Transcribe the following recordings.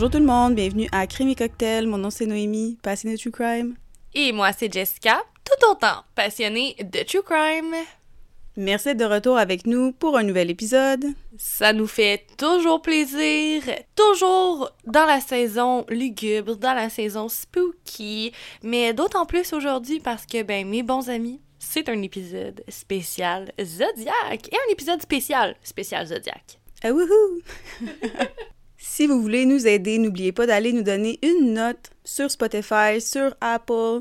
Bonjour tout le monde, bienvenue à Crime et Cocktail. Mon nom c'est Noémie, passionnée de True Crime. Et moi c'est Jessica, tout autant passionnée de True Crime. Merci d'être de retour avec nous pour un nouvel épisode. Ça nous fait toujours plaisir, toujours dans la saison lugubre, dans la saison spooky, mais d'autant plus aujourd'hui parce que, ben, mes bons amis, c'est un épisode spécial Zodiac et un épisode spécial spécial Zodiac. Ah wouhou! si vous voulez nous aider, n'oubliez pas d'aller nous donner une note sur Spotify, sur Apple,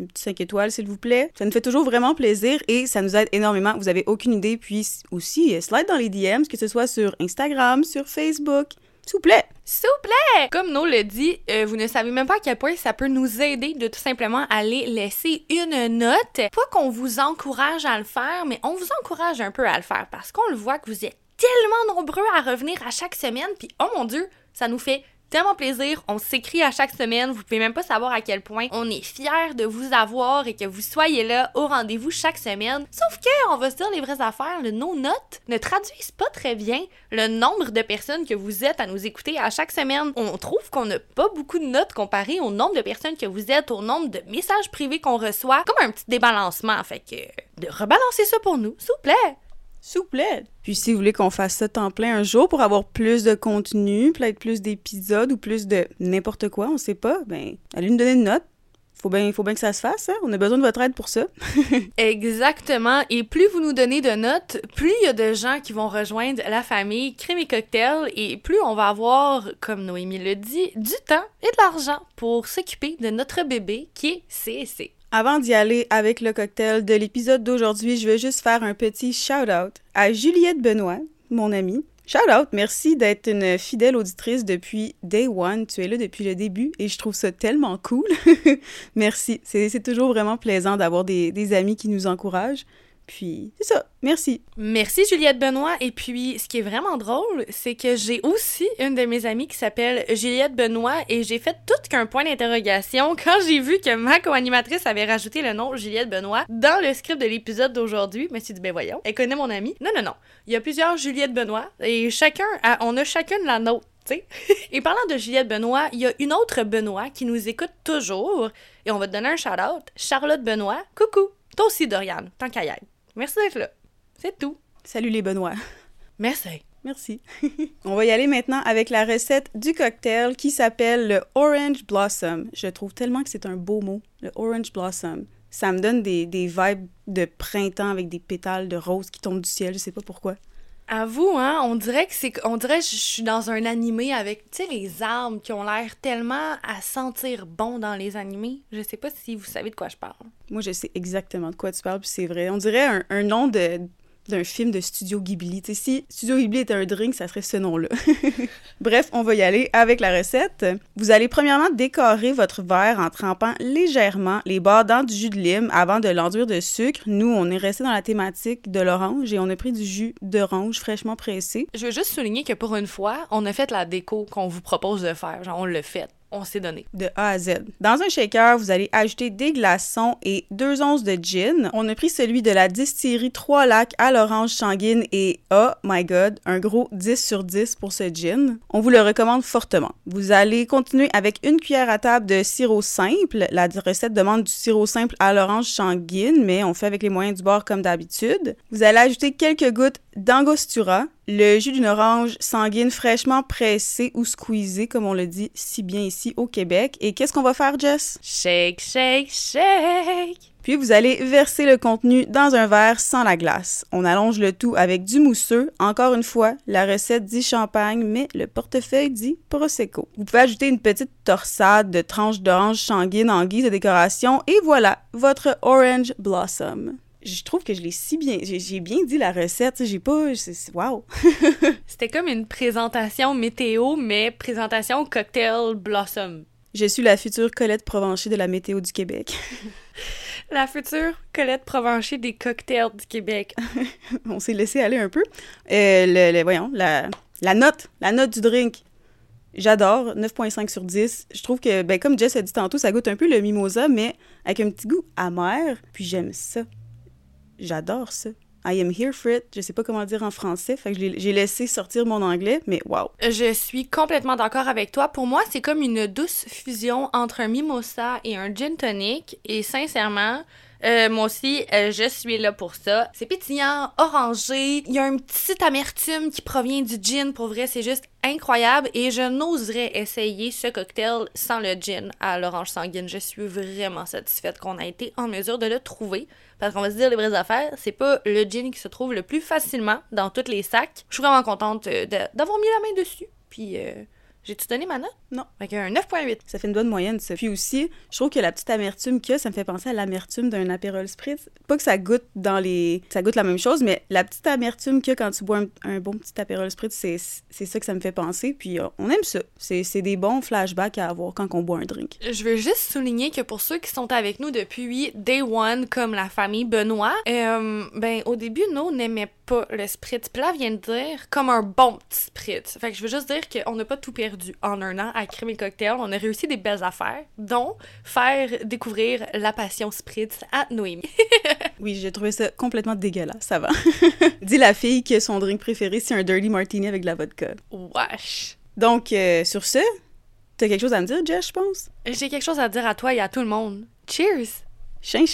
une petite 5 étoiles, s'il vous plaît. Ça nous fait toujours vraiment plaisir et ça nous aide énormément. Vous avez aucune idée. Puis aussi, slide dans les DMs, que ce soit sur Instagram, sur Facebook. S'il vous plaît. S'il vous plaît! Comme No le dit, euh, vous ne savez même pas à quel point ça peut nous aider de tout simplement aller laisser une note. Pas qu'on vous encourage à le faire, mais on vous encourage un peu à le faire parce qu'on le voit que vous êtes tellement nombreux à revenir à chaque semaine. Puis, oh mon Dieu, ça nous fait tellement plaisir. On s'écrit à chaque semaine. Vous pouvez même pas savoir à quel point on est fiers de vous avoir et que vous soyez là au rendez-vous chaque semaine. Sauf que, on va se dire les vraies affaires, nos notes ne traduisent pas très bien le nombre de personnes que vous êtes à nous écouter à chaque semaine. On trouve qu'on n'a pas beaucoup de notes comparé au nombre de personnes que vous êtes, au nombre de messages privés qu'on reçoit. Comme un petit débalancement. Fait que, de rebalancer ça pour nous, s'il vous plaît. S'il vous plaît. Puis si vous voulez qu'on fasse ça temps plein un jour pour avoir plus de contenu, peut-être plus d'épisodes ou plus de n'importe quoi, on sait pas, ben, allez nous donner une note. Faut bien, faut bien que ça se fasse, hein? On a besoin de votre aide pour ça. Exactement. Et plus vous nous donnez de notes, plus il y a de gens qui vont rejoindre la famille Crime et Cocktail et plus on va avoir, comme Noémie le dit, du temps et de l'argent pour s'occuper de notre bébé qui est CSC. Avant d'y aller avec le cocktail de l'épisode d'aujourd'hui, je veux juste faire un petit shout-out à Juliette Benoît, mon amie. Shout-out, merci d'être une fidèle auditrice depuis day one. Tu es là depuis le début et je trouve ça tellement cool. merci. C'est toujours vraiment plaisant d'avoir des, des amis qui nous encouragent. Puis, c'est ça. Merci. Merci Juliette Benoît. Et puis, ce qui est vraiment drôle, c'est que j'ai aussi une de mes amies qui s'appelle Juliette Benoît et j'ai fait tout qu'un point d'interrogation quand j'ai vu que ma co-animatrice avait rajouté le nom Juliette Benoît dans le script de l'épisode d'aujourd'hui. Mais c'est dit, ben voyons, elle connaît mon amie. Non, non, non. Il y a plusieurs Juliette Benoît et chacun, on a chacune la nôtre. sais. et parlant de Juliette Benoît, il y a une autre Benoît qui nous écoute toujours et on va te donner un shout-out. Charlotte Benoît, coucou. Toi aussi, Doriane, tant qu'à y être. Merci d'être là. C'est tout. Salut les Benoît. Merci. Merci. On va y aller maintenant avec la recette du cocktail qui s'appelle le Orange Blossom. Je trouve tellement que c'est un beau mot, le Orange Blossom. Ça me donne des, des vibes de printemps avec des pétales de rose qui tombent du ciel, je sais pas pourquoi. À vous, hein, on dirait que c'est on dirait que je suis dans un animé avec tu sais les arbres qui ont l'air tellement à sentir bon dans les animés. Je sais pas si vous savez de quoi je parle. Moi, je sais exactement de quoi tu parles, puis c'est vrai. On dirait un, un nom de d'un film de Studio Ghibli. si Studio Ghibli était un drink, ça serait ce nom-là. Bref, on va y aller avec la recette. Vous allez premièrement décorer votre verre en trempant légèrement les bords dans du jus de lime avant de l'enduire de sucre. Nous, on est resté dans la thématique de l'orange et on a pris du jus d'orange fraîchement pressé. Je veux juste souligner que pour une fois, on a fait la déco qu'on vous propose de faire. Genre, on l'a fait on s'est donné. De A à Z. Dans un shaker, vous allez ajouter des glaçons et deux onces de gin. On a pris celui de la distillerie Trois Lacs à l'orange sanguine et oh my god, un gros 10 sur 10 pour ce gin. On vous le recommande fortement. Vous allez continuer avec une cuillère à table de sirop simple. La recette demande du sirop simple à l'orange sanguine, mais on fait avec les moyens du bord comme d'habitude. Vous allez ajouter quelques gouttes d'angostura, le jus d'une orange sanguine fraîchement pressée ou squeezée, comme on le dit si bien ici au Québec. Et qu'est-ce qu'on va faire, Jess? Shake, shake, shake! Puis vous allez verser le contenu dans un verre sans la glace. On allonge le tout avec du mousseux. Encore une fois, la recette dit champagne, mais le portefeuille dit prosecco. Vous pouvez ajouter une petite torsade de tranches d'orange sanguine en guise de décoration et voilà, votre orange blossom je trouve que je l'ai si bien. J'ai bien dit la recette, j'ai pas. Wow! C'était comme une présentation météo, mais présentation cocktail blossom. Je suis la future Colette Provencher de la météo du Québec. la future Colette Provencher des cocktails du Québec. On s'est laissé aller un peu. Euh, le, voyons, la, la note, la note du drink. J'adore, 9.5 sur 10. Je trouve que, ben, comme Jess a dit tantôt, ça goûte un peu le mimosa, mais avec un petit goût amer. Puis j'aime ça. J'adore ça. I am here for it. Je sais pas comment dire en français, fait que j'ai laissé sortir mon anglais, mais wow. Je suis complètement d'accord avec toi. Pour moi, c'est comme une douce fusion entre un mimosa et un gin tonic. Et sincèrement, euh, moi aussi, euh, je suis là pour ça. C'est pétillant, orangé. Il y a un petit amertume qui provient du gin. Pour vrai, c'est juste incroyable. Et je n'oserais essayer ce cocktail sans le gin à l'orange sanguine. Je suis vraiment satisfaite qu'on a été en mesure de le trouver. Parce qu'on va se dire les vraies affaires, c'est pas le gin qui se trouve le plus facilement dans tous les sacs. Je suis vraiment contente euh, d'avoir mis la main dessus. Puis, j'ai-tu donné ma note? Non. Fait un 9.8. Ça fait une bonne moyenne, ça. Puis aussi, je trouve que la petite amertume qu'il y a, ça me fait penser à l'amertume d'un Aperol Spritz. Pas que ça goûte dans les... Ça goûte la même chose, mais la petite amertume qu'il y a quand tu bois un, bon petit Aperol Spritz, c'est ça que ça me fait penser. Puis euh, on aime ça. C'est des bons flashbacks à avoir quand on boit un drink. Je veux juste souligner que pour ceux qui sont avec nous depuis Day One, comme la famille Benoît, euh, ben au début, nous, n'aimait pas le Spritz. Puis là, vient de dire comme un bon petit Spritz. Fait que je veux juste dire qu'on n'a pas tout perdu en un an à créer cocktails. On a réussi des belles affaires, dont faire découvrir la passion spritz à Noémie. oui, j'ai trouvé ça complètement dégueulasse, ça va. Dis la fille que son drink préféré, c'est un dirty martini avec de la vodka. Wesh. Donc, euh, sur ce, t'as quelque chose à me dire, Jess, je pense? J'ai quelque chose à dire à toi et à tout le monde. Cheers! Chien!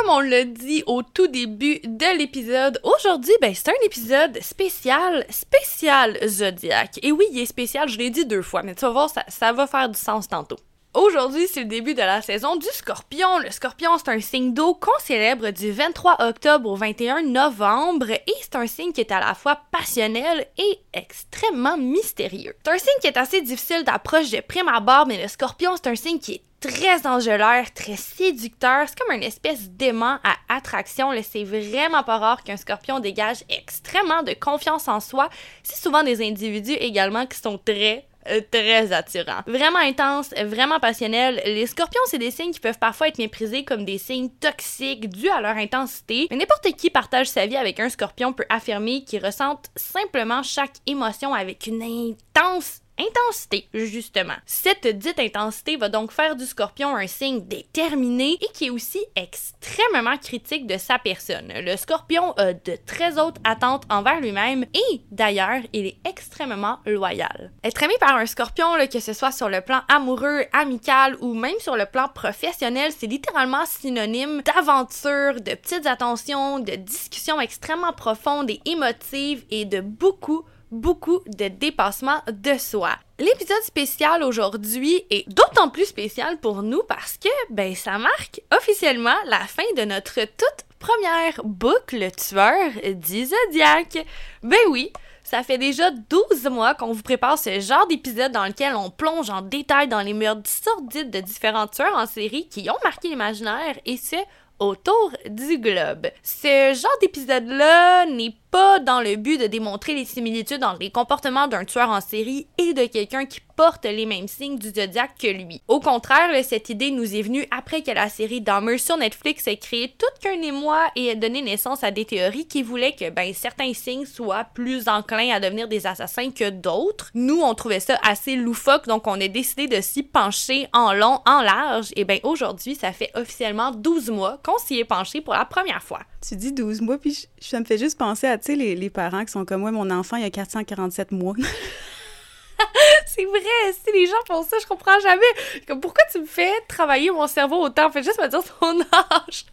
Comme on l'a dit au tout début de l'épisode, aujourd'hui, ben, c'est un épisode spécial, spécial Zodiac. Et oui, il est spécial, je l'ai dit deux fois, mais tu vas voir, ça, ça va faire du sens tantôt. Aujourd'hui, c'est le début de la saison du scorpion. Le scorpion, c'est un signe d'eau qu'on célèbre du 23 octobre au 21 novembre et c'est un signe qui est à la fois passionnel et extrêmement mystérieux. C'est un signe qui est assez difficile d'approche de prime abord, mais le scorpion, c'est un signe qui est très angelaire, très séducteur. C'est comme une espèce d'aimant à attraction. C'est vraiment pas rare qu'un scorpion dégage extrêmement de confiance en soi. C'est souvent des individus également qui sont très très attirants. Vraiment intense, vraiment passionnel. Les scorpions, c'est des signes qui peuvent parfois être méprisés comme des signes toxiques dus à leur intensité. Mais n'importe qui partage sa vie avec un scorpion peut affirmer qu'il ressent simplement chaque émotion avec une intense intensité, justement. Cette dite intensité va donc faire du scorpion un signe déterminé et qui est aussi extrêmement critique de sa personne. Le scorpion a de très hautes attentes envers lui-même et d'ailleurs, il est extrêmement loyal. Être aimé par un scorpion, que ce soit sur le plan amoureux, amical ou même sur le plan professionnel, c'est littéralement synonyme d'aventure, de petites attentions, de discussions extrêmement profondes et émotives et de beaucoup beaucoup de dépassement de soi. L'épisode spécial aujourd'hui est d'autant plus spécial pour nous parce que ben ça marque officiellement la fin de notre toute première boucle tueur du zodiaque. Ben oui, ça fait déjà 12 mois qu'on vous prépare ce genre d'épisode dans lequel on plonge en détail dans les meurtres sordides de différents tueurs en série qui ont marqué l'imaginaire et ce autour du globe. Ce genre d'épisode-là n'est pas dans le but de démontrer les similitudes entre les comportements d'un tueur en série et de quelqu'un qui porte les mêmes signes du zodiaque que lui. Au contraire, cette idée nous est venue après que la série Dahmer sur Netflix ait créé tout qu'un émoi et ait donné naissance à des théories qui voulaient que ben, certains signes soient plus enclins à devenir des assassins que d'autres. Nous, on trouvait ça assez loufoque, donc on a décidé de s'y pencher en long, en large. Et ben aujourd'hui, ça fait officiellement 12 mois qu'on s'y est penché pour la première fois. Tu dis 12 mois, puis ça me fait juste penser à, tu sais, les, les, parents qui sont comme moi, mon enfant, il a 447 mois. c'est vrai, si les gens font ça, je comprends jamais. Comme, pourquoi tu me fais travailler mon cerveau autant? Fais juste me dire ton âge.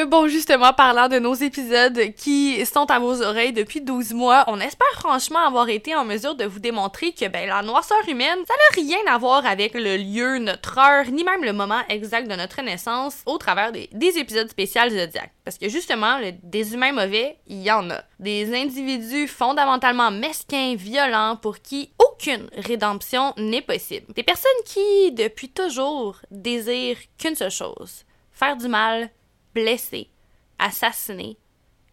Euh, bon, justement, parlant de nos épisodes qui sont à vos oreilles depuis 12 mois, on espère franchement avoir été en mesure de vous démontrer que ben, la noirceur humaine, ça n'a rien à voir avec le lieu, notre heure, ni même le moment exact de notre naissance au travers des, épisodes spéciaux Zodiac. Parce que justement, des humains mauvais, il y en a. Des individus fondamentalement mesquins, violents, pour qui aucune rédemption n'est possible. Des personnes qui, depuis toujours, désirent qu'une seule chose faire du mal, blesser, assassiner.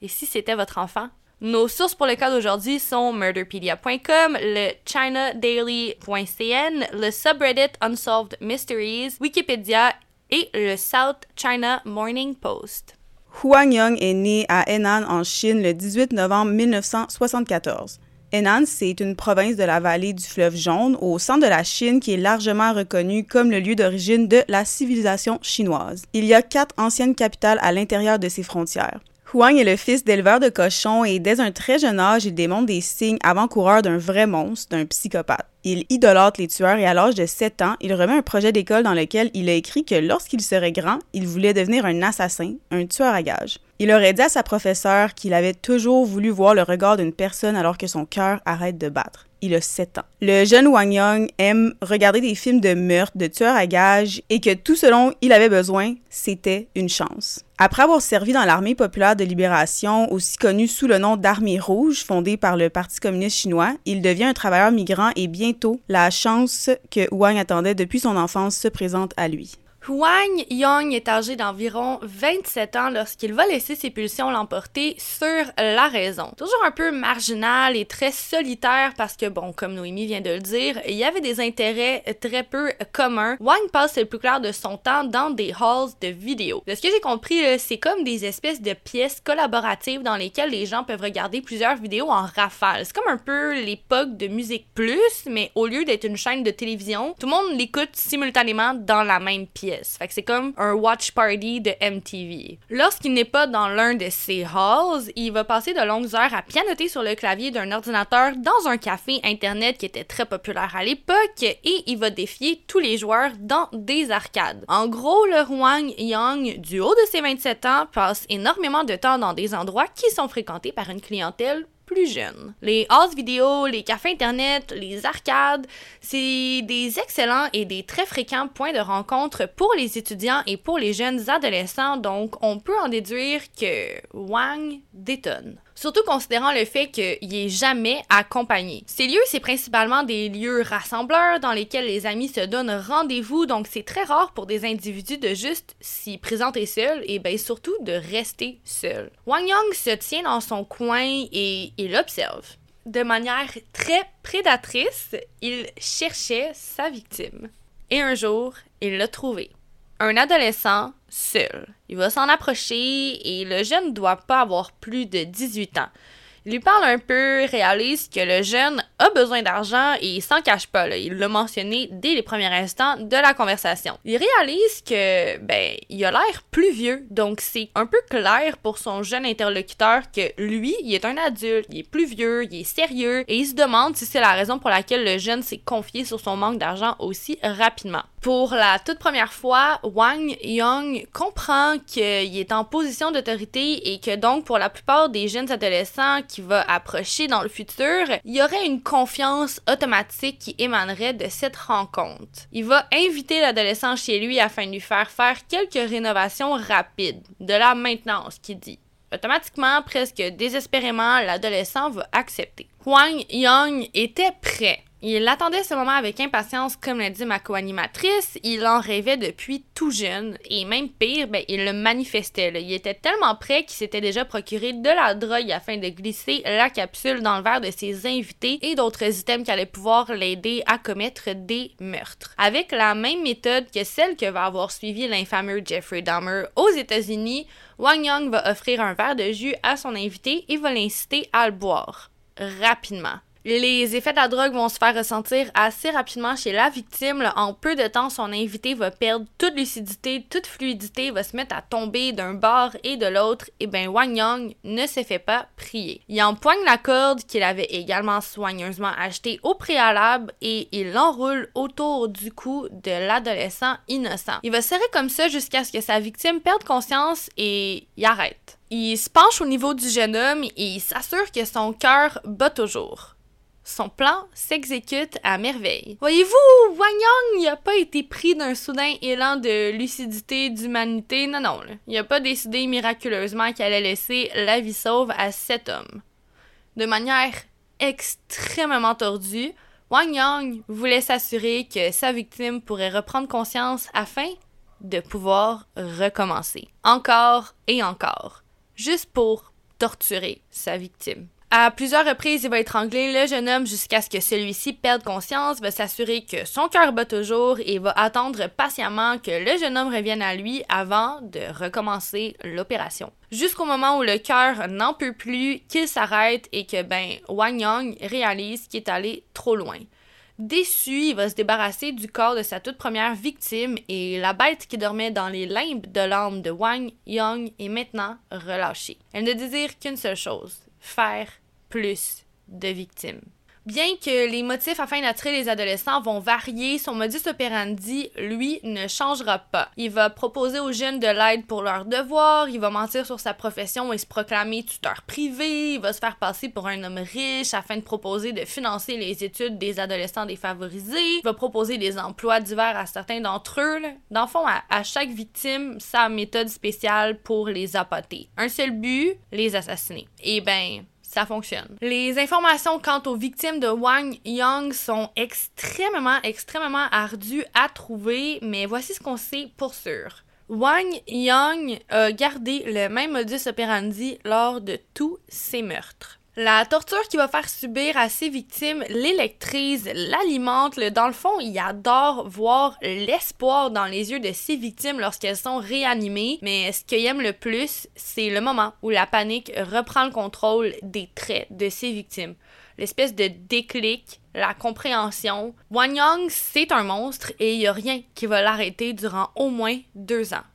Et si c'était votre enfant? Nos sources pour le cas d'aujourd'hui sont murderpedia.com, le ChinaDaily.cn, le subreddit Unsolved Mysteries, Wikipédia et le South China Morning Post. Huang Yong est né à Henan en Chine le 18 novembre 1974. Henan, c'est une province de la vallée du fleuve Jaune, au centre de la Chine, qui est largement reconnue comme le lieu d'origine de la civilisation chinoise. Il y a quatre anciennes capitales à l'intérieur de ses frontières. Huang est le fils d'éleveurs de cochons et dès un très jeune âge, il démontre des signes avant-coureurs d'un vrai monstre, d'un psychopathe. Il idolâtre les tueurs et à l'âge de 7 ans, il remet un projet d'école dans lequel il a écrit que lorsqu'il serait grand, il voulait devenir un assassin, un tueur à gages. Il aurait dit à sa professeure qu'il avait toujours voulu voir le regard d'une personne alors que son cœur arrête de battre il a 7 ans. Le jeune Wang Yang aime regarder des films de meurtre, de tueurs à gages, et que tout ce dont il avait besoin, c'était une chance. Après avoir servi dans l'armée populaire de libération, aussi connue sous le nom d'Armée rouge, fondée par le Parti communiste chinois, il devient un travailleur migrant et bientôt, la chance que Wang attendait depuis son enfance se présente à lui. Huang Yong est âgé d'environ 27 ans lorsqu'il va laisser ses pulsions l'emporter sur la raison. Toujours un peu marginal et très solitaire parce que, bon, comme Noémie vient de le dire, il y avait des intérêts très peu communs. Wang passe le plus clair de son temps dans des halls de vidéos. De ce que j'ai compris, c'est comme des espèces de pièces collaboratives dans lesquelles les gens peuvent regarder plusieurs vidéos en rafale. C'est comme un peu l'époque de Musique Plus, mais au lieu d'être une chaîne de télévision, tout le monde l'écoute simultanément dans la même pièce. Fait que c'est comme un watch party de MTV. Lorsqu'il n'est pas dans l'un de ces halls, il va passer de longues heures à pianoter sur le clavier d'un ordinateur dans un café internet qui était très populaire à l'époque et il va défier tous les joueurs dans des arcades. En gros, le Huang Yang, du haut de ses 27 ans, passe énormément de temps dans des endroits qui sont fréquentés par une clientèle plus jeunes. Les halls vidéo, les cafés internet, les arcades, c'est des excellents et des très fréquents points de rencontre pour les étudiants et pour les jeunes adolescents, donc on peut en déduire que Wang détonne. Surtout considérant le fait qu'il est jamais accompagné. Ces lieux, c'est principalement des lieux rassembleurs dans lesquels les amis se donnent rendez-vous, donc c'est très rare pour des individus de juste s'y présenter seuls et bien surtout de rester seuls. Wang Yang se tient dans son coin et il observe. De manière très prédatrice, il cherchait sa victime. Et un jour, il l'a trouvé un adolescent seul. Il va s'en approcher et le jeune ne doit pas avoir plus de 18 ans. Il lui parle un peu, réalise que le jeune a besoin d'argent et il s'en cache pas. Il l'a mentionné dès les premiers instants de la conversation. Il réalise que, ben, il a l'air plus vieux, donc c'est un peu clair pour son jeune interlocuteur que lui, il est un adulte, il est plus vieux, il est sérieux et il se demande si c'est la raison pour laquelle le jeune s'est confié sur son manque d'argent aussi rapidement. Pour la toute première fois, Wang Young comprend qu'il est en position d'autorité et que donc pour la plupart des jeunes adolescents qui va approcher dans le futur, il y aurait une confiance automatique qui émanerait de cette rencontre. Il va inviter l'adolescent chez lui afin de lui faire faire quelques rénovations rapides, de la maintenance qui dit. Automatiquement, presque désespérément, l'adolescent va accepter. Wang Young était prêt. Il attendait ce moment avec impatience, comme l'a dit ma co-animatrice. Il en rêvait depuis tout jeune. Et même pire, ben, il le manifestait. Il était tellement prêt qu'il s'était déjà procuré de la drogue afin de glisser la capsule dans le verre de ses invités et d'autres items qui allaient pouvoir l'aider à commettre des meurtres. Avec la même méthode que celle que va avoir suivi l'infameux Jeffrey Dahmer aux États-Unis, Wang Young va offrir un verre de jus à son invité et va l'inciter à le boire rapidement. Les effets de la drogue vont se faire ressentir assez rapidement chez la victime. En peu de temps, son invité va perdre toute lucidité, toute fluidité, va se mettre à tomber d'un bord et de l'autre. Et ben Wang Yang ne s'est fait pas prier. Il empoigne la corde qu'il avait également soigneusement achetée au préalable et il l'enroule autour du cou de l'adolescent innocent. Il va serrer comme ça jusqu'à ce que sa victime perde conscience et y arrête. Il se penche au niveau du jeune homme et il s'assure que son cœur bat toujours. Son plan s'exécute à merveille. Voyez-vous, Wang Yang n'a pas été pris d'un soudain élan de lucidité, d'humanité. Non, non. Il n'a pas décidé miraculeusement qu'il allait laisser la vie sauve à cet homme. De manière extrêmement tordue, Wang Yang voulait s'assurer que sa victime pourrait reprendre conscience afin de pouvoir recommencer. Encore et encore. Juste pour torturer sa victime. À plusieurs reprises, il va étrangler le jeune homme jusqu'à ce que celui-ci perde conscience, va s'assurer que son cœur bat toujours et va attendre patiemment que le jeune homme revienne à lui avant de recommencer l'opération. Jusqu'au moment où le cœur n'en peut plus, qu'il s'arrête et que ben Wang Yang réalise qu'il est allé trop loin. Déçu, il va se débarrasser du corps de sa toute première victime et la bête qui dormait dans les limbes de l'âme de Wang Yang est maintenant relâchée. Elle ne désire qu'une seule chose, faire plus de victimes. Bien que les motifs afin d'attirer les adolescents vont varier, son modus operandi, lui, ne changera pas. Il va proposer aux jeunes de l'aide pour leurs devoirs, il va mentir sur sa profession et se proclamer tuteur privé, il va se faire passer pour un homme riche afin de proposer de financer les études des adolescents défavorisés, il va proposer des emplois divers à certains d'entre eux. Dans le fond, à, chaque victime, sa méthode spéciale pour les apoter. Un seul but, les assassiner. Et ben, fonctionne. Les informations quant aux victimes de Wang Yang sont extrêmement, extrêmement ardues à trouver, mais voici ce qu'on sait pour sûr. Wang Yang a gardé le même modus operandi lors de tous ses meurtres. La torture qu'il va faire subir à ses victimes l'électrise, l'alimente. Dans le fond, il adore voir l'espoir dans les yeux de ses victimes lorsqu'elles sont réanimées. Mais ce qu'il aime le plus, c'est le moment où la panique reprend le contrôle des traits de ses victimes. L'espèce de déclic, la compréhension. Wang Yang, c'est un monstre et il n'y a rien qui va l'arrêter durant au moins deux ans.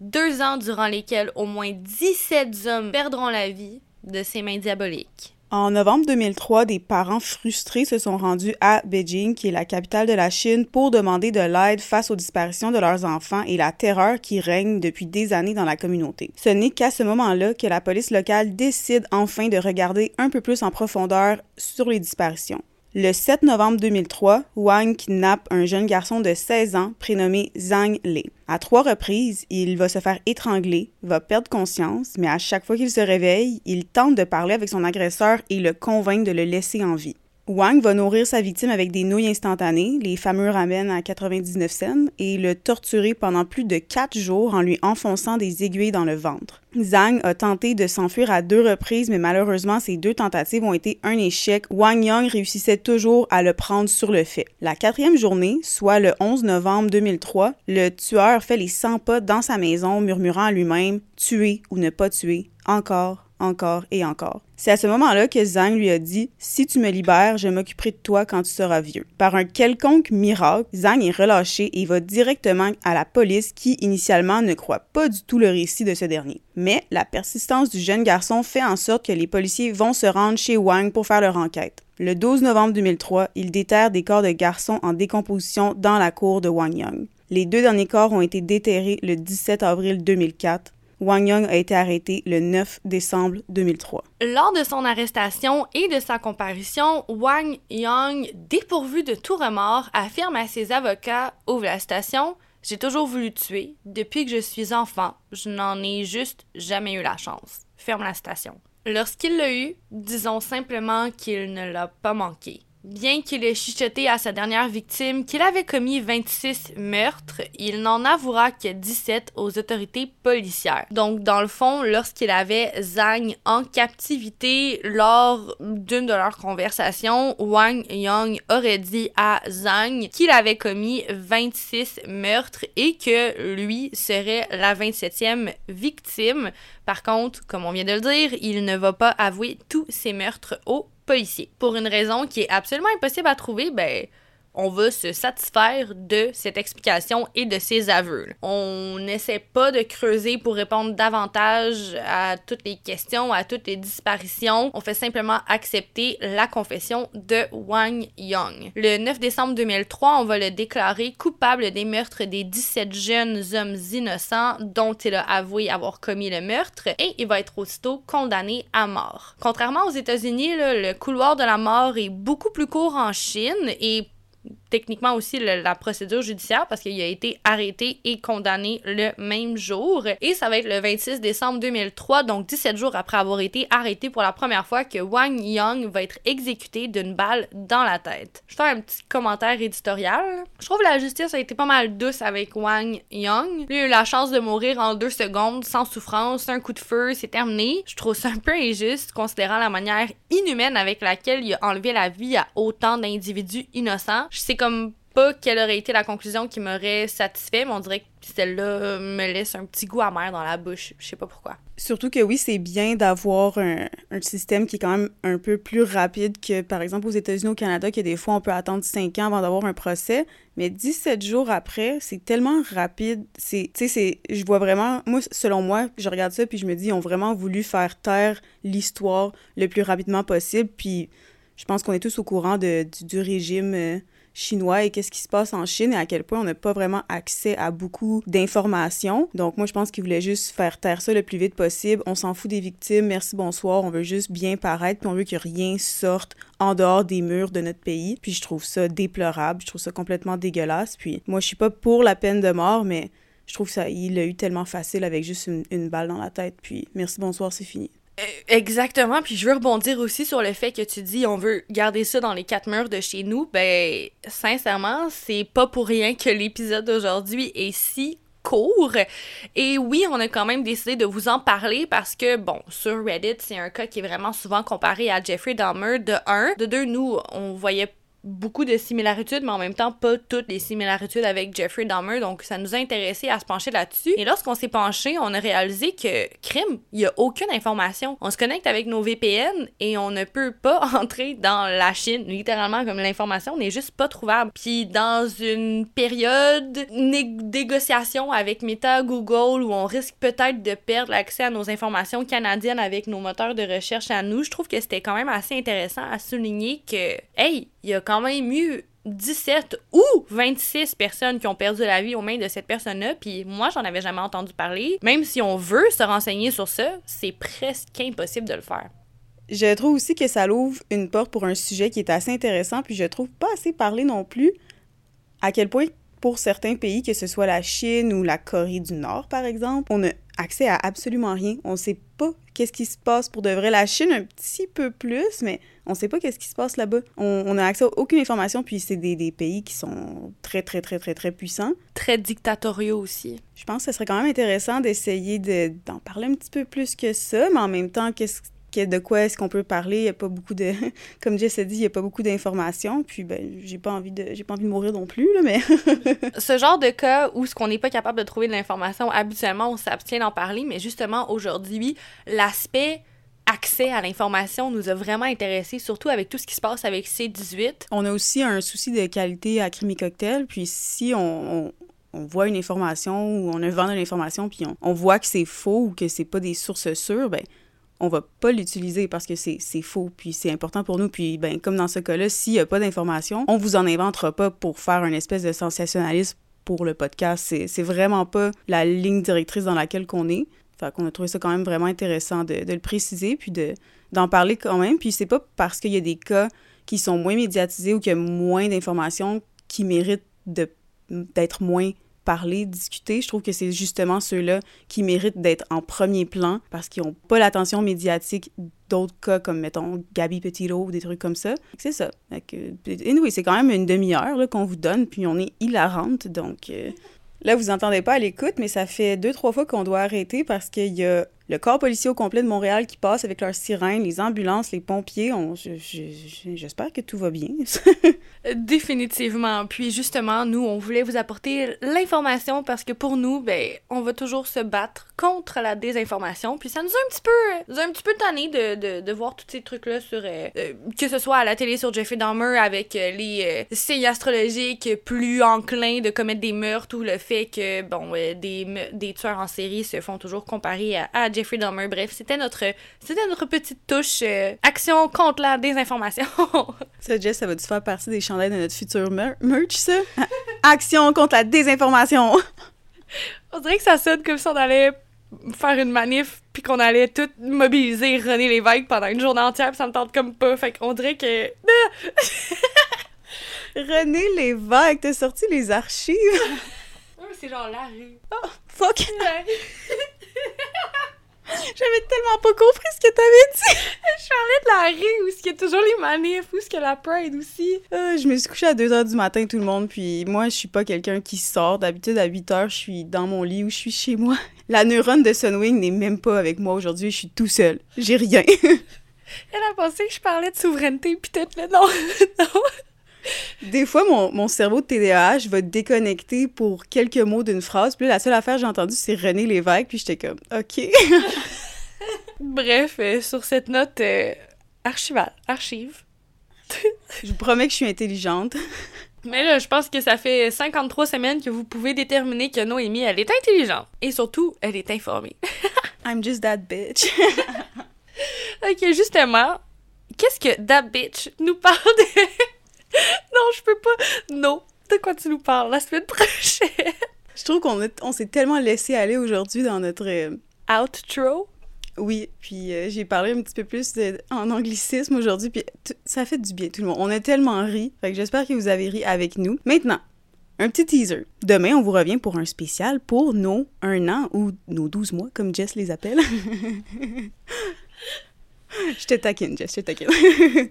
Deux ans durant lesquels au moins 17 hommes perdront la vie de ses mains diaboliques. En novembre 2003, des parents frustrés se sont rendus à Beijing, qui est la capitale de la Chine, pour demander de l'aide face aux disparitions de leurs enfants et la terreur qui règne depuis des années dans la communauté. Ce n'est qu'à ce moment-là que la police locale décide enfin de regarder un peu plus en profondeur sur les disparitions. Le 7 novembre 2003, Wang kidnappe un jeune garçon de 16 ans prénommé Zhang Li. À trois reprises, il va se faire étrangler, va perdre conscience, mais à chaque fois qu'il se réveille, il tente de parler avec son agresseur et le convainc de le laisser en vie. Wang va nourrir sa victime avec des nouilles instantanées, les fameux ramen à 99 cents, et le torturer pendant plus de quatre jours en lui enfonçant des aiguilles dans le ventre. Zhang a tenté de s'enfuir à deux reprises, mais malheureusement, ces deux tentatives ont été un échec. Wang Yang réussissait toujours à le prendre sur le fait. La quatrième journée, soit le 11 novembre 2003, le tueur fait les 100 pas dans sa maison, murmurant à lui-même « tuer ou ne pas tuer, encore, encore et encore. C'est à ce moment-là que Zhang lui a dit Si tu me libères, je m'occuperai de toi quand tu seras vieux. Par un quelconque miracle, Zhang est relâché et va directement à la police qui, initialement, ne croit pas du tout le récit de ce dernier. Mais la persistance du jeune garçon fait en sorte que les policiers vont se rendre chez Wang pour faire leur enquête. Le 12 novembre 2003, ils déterrent des corps de garçons en décomposition dans la cour de Wang Yang. Les deux derniers corps ont été déterrés le 17 avril 2004 Wang Yang a été arrêté le 9 décembre 2003. Lors de son arrestation et de sa comparution, Wang Yang, dépourvu de tout remords, affirme à ses avocats Ouvre la station, j'ai toujours voulu tuer. Depuis que je suis enfant, je n'en ai juste jamais eu la chance. Ferme la station. Lorsqu'il l'a eu, disons simplement qu'il ne l'a pas manqué. Bien qu'il ait chuchoté à sa dernière victime qu'il avait commis 26 meurtres, il n'en avouera que 17 aux autorités policières. Donc, dans le fond, lorsqu'il avait Zhang en captivité lors d'une de leurs conversations, Wang Yang aurait dit à Zhang qu'il avait commis 26 meurtres et que lui serait la 27e victime. Par contre, comme on vient de le dire, il ne va pas avouer tous ses meurtres au Pour une raison qui est absolument impossible à trouver, ben, on va se satisfaire de cette explication et de ces aveux. On n'essaie pas de creuser pour répondre davantage à toutes les questions, à toutes les disparitions. On fait simplement accepter la confession de Wang Yang. Le 9 décembre 2003, on va le déclarer coupable des meurtres des 17 jeunes hommes innocents dont il a avoué avoir commis le meurtre et il va être aussitôt condamné à mort. Contrairement aux États-Unis, le couloir de la mort est beaucoup plus court en Chine et techniquement aussi la procédure judiciaire parce qu'il a été arrêté et condamné le même jour. Et ça va être le 26 décembre 2003, donc 17 jours après avoir été arrêté pour la première fois, que Wang Young va être exécuté d'une balle dans la tête. Je fais un petit commentaire éditorial. Je trouve que la justice a été pas mal douce avec Wang Young. Lui a eu la chance de mourir en deux secondes, sans souffrance, un coup de feu, c'est terminé. Je trouve ça un peu injuste, considérant la manière inhumaine avec laquelle il a enlevé la vie à autant d'individus innocents. Je sais comme pas quelle aurait été la conclusion qui m'aurait satisfait, mais on dirait que celle-là me laisse un petit goût amer dans la bouche. Je sais pas pourquoi. Surtout que oui, c'est bien d'avoir un, système qui est quand même un peu plus rapide que, par exemple, aux États-Unis, au Canada, que des fois, on peut attendre 5 ans avant d'avoir un procès. Mais 17 jours après, c'est tellement rapide. C'est, tu sais, je vois vraiment, moi, selon moi, je regarde ça, puis je me dis, ils ont vraiment voulu faire taire l'histoire le plus rapidement possible. Puis je pense qu'on est tous au courant de, du, régime. Euh, chinois et qu'est-ce qui se passe en Chine et à quel point on n'a pas vraiment accès à beaucoup d'informations. Donc moi, je pense qu'ils voulaient juste faire taire ça le plus vite possible. On s'en fout des victimes, merci, bonsoir, on veut juste bien paraître, puis on veut que rien sorte en dehors des murs de notre pays. Puis je trouve ça déplorable, je trouve ça complètement dégueulasse. Puis moi, je suis pas pour la peine de mort, mais je trouve ça, il l'a eu tellement facile avec juste une balle dans la tête. Puis merci, bonsoir, c'est fini. Euh, exactement, puis je veux rebondir aussi sur le fait que tu dis on veut garder ça dans les quatre murs de chez nous. Ben, sincèrement, c'est pas pour rien que l'épisode d'aujourd'hui est si court. Et oui, on a quand même décidé de vous en parler parce que, bon, sur Reddit, c'est un cas qui est vraiment souvent comparé à Jeffrey Dahmer de 1. De deux, nous, on voyait beaucoup de similarités, mais en même temps pas toutes les similarités avec Jeffrey Dahmer, donc ça nous a intéressé à se pencher là-dessus. Et lorsqu'on s'est penché, on a réalisé que crime, il y a aucune information. On se connecte avec nos VPN et on ne peut pas entrer dans la Chine, littéralement comme l'information n'est juste pas trouvable. Puis dans une période négociation avec Meta, Google où on risque peut-être de perdre l'accès à nos informations canadiennes avec nos moteurs de recherche à nous, je trouve que c'était quand même assez intéressant à souligner que hey, il y a quand même eu 17 ou 26 personnes qui ont perdu la vie aux mains de cette personne-là, puis moi, j'en avais jamais entendu parler. Même si on veut se renseigner sur ça, c'est presque impossible de le faire. Je trouve aussi que ça l'ouvre une porte pour un sujet qui est assez intéressant, puis je trouve pas assez parlé non plus à quel point pour certains pays, que ce soit la Chine ou la Corée du Nord, par exemple, on a accès à absolument rien. On sait pas qu'est-ce qui se passe pour de vrai. La Chine, un petit peu plus, mais on sait pas qu'est-ce qui se passe là-bas. On, on a accès à aucune information, puis c'est des, des, pays qui sont très, très, très, très, très puissants. Très dictatoriaux aussi. Je pense que ce serait quand même intéressant d'essayer d'en parler un petit peu plus que ça, mais en même temps, qu'est-ce de quoi est-ce qu'on peut parler? Il n'y a pas beaucoup de, comme Jess a dit, il n'y a pas beaucoup d'informations. Puis ben, j'ai pas envie de, j'ai pas envie de mourir non plus là, mais. Ce genre de cas où ce qu'on n'est pas capable de trouver de l'information, habituellement on s'abstient d'en parler, mais justement aujourd'hui, l'aspect accès à l'information nous a vraiment intéressés, surtout avec tout ce qui se passe avec C18. On a aussi un souci de qualité à Crimi Cocktail, puis si on, on voit une information ou on invente une information puis on, on voit que c'est faux ou que c'est pas des sources sûres, ben on va pas l'utiliser parce que c'est faux, puis c'est important pour nous. Puis, ben, comme dans ce cas-là, s'il n'y a pas d'informations, on vous en inventera pas pour faire une espèce de sensationnalisme pour le podcast. C'est vraiment pas la ligne directrice dans laquelle qu'on est. Fait qu'on a trouvé ça quand même vraiment intéressant de, de le préciser, puis d'en parler quand même. Puis c'est pas parce qu'il y a des cas qui sont moins médiatisés ou qu'il y a moins d'informations qui méritent d'être moins parler, discuter. Je trouve que c'est justement ceux-là qui méritent d'être en premier plan parce qu'ils n'ont pas l'attention médiatique d'autres cas comme, mettons, Gabi Petito ou des trucs comme ça. C'est ça. Anyway, c'est quand même une demi-heure qu'on vous donne, puis on est hilarante, donc... Euh, là, vous entendez pas à l'écoute, mais ça fait deux, trois fois qu'on doit arrêter parce qu'il y a le corps policier au complet de Montréal qui passe avec leurs sirènes, les ambulances, les pompiers. J'espère que tout va bien. Définitivement. Puis justement, nous, on voulait vous apporter l'information parce que pour nous, ben, on va toujours se battre contre la désinformation. Puis ça nous a un petit peu, un petit peu tanné de, de, de voir tous ces trucs-là sur, euh, euh, que ce soit à la télé sur Jeffrey Dahmer avec euh, les signes astrologiques plus enclins de commettre des meurtres ou le fait que, bon, des, des tueurs en série se font toujours comparer à, à Dahmer. Bref, c'était notre, c'était notre petite touche action contre la désinformation. ça, Jess, ça va-tu faire partie des chandails de notre futur merch, ça? action contre la désinformation! on dirait que ça sonne comme si on allait faire une manif puis qu'on allait tout mobiliser René Lévesque pendant une journée entière, puis ça me tente comme pas. Fait qu'on dirait que. René Lévesque, t'as sorti les archives? c'est genre la rue. Oh, fuck! J'avais tellement pas compris ce que t'avais dit! Je parlais de la rue, où il y a toujours les manifs, où il y a la Pride aussi. Euh, je me suis couchée à 2h du matin, tout le monde, puis moi, je suis pas quelqu'un qui sort. D'habitude, à 8h, je suis dans mon lit ou je suis chez moi. La neurone de Sunwing n'est même pas avec moi aujourd'hui, je suis tout seul. J'ai rien. Elle a pensé que je parlais de souveraineté, puis peut-être là, non, non. Des fois, mon, mon, cerveau de TDAH va déconnecter pour quelques mots d'une phrase. Puis là, la seule affaire que j'ai entendue, c'est René Lévesque. Puis j'étais comme, OK. Bref, euh, sur cette note euh, archivale, archive. je vous promets que je suis intelligente. Mais là, je pense que ça fait 53 semaines que vous pouvez déterminer que Noémie, elle est intelligente. Et surtout, elle est informée. I'm just that bitch. ok, justement, qu'est-ce que that bitch nous parle de... non, je peux pas. Non. De quoi tu nous parles la semaine prochaine? Je trouve qu'on on s'est tellement laissé aller aujourd'hui dans notre euh, outro. Oui, puis euh, j'ai parlé un petit peu plus en anglicisme aujourd'hui, puis ça fait du bien tout le monde. On a tellement ri, fait que j'espère que vous avez ri avec nous. Maintenant, un petit teaser. Demain, on vous revient pour un spécial pour nos un an ou nos 12 mois, comme Jess les appelle. je te taquine, Jess, je te taquine.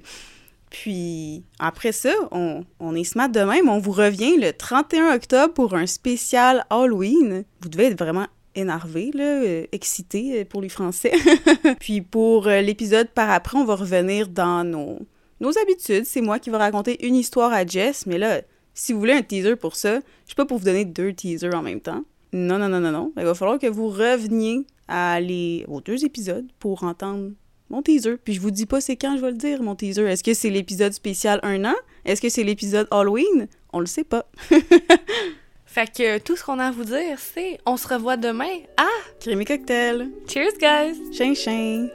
Puis après ça, on, on est smart de même. On vous revient le 31 octobre pour un spécial Halloween. Vous devez être vraiment énervé, là, euh, excité euh, pour les Français. Puis pour euh, l'épisode par après, on va revenir dans nos, nos habitudes. C'est moi qui vais raconter une histoire à Jess, mais là, si vous voulez un teaser pour ça, je suis pas pour vous donner deux teasers en même temps. Non, non, non, non, non. Il va falloir que vous reveniez à les, aux deux épisodes pour entendre mon teaser. Puis je vous dis pas c'est quand je vais le dire, mon teaser. Est-ce que c'est l'épisode spécial un an? Est-ce que c'est l'épisode Halloween? On le sait pas. fait que tout ce qu'on a à vous dire, c'est on se revoit demain à Crémy Cocktail. Cheers, guys! Chien, chien!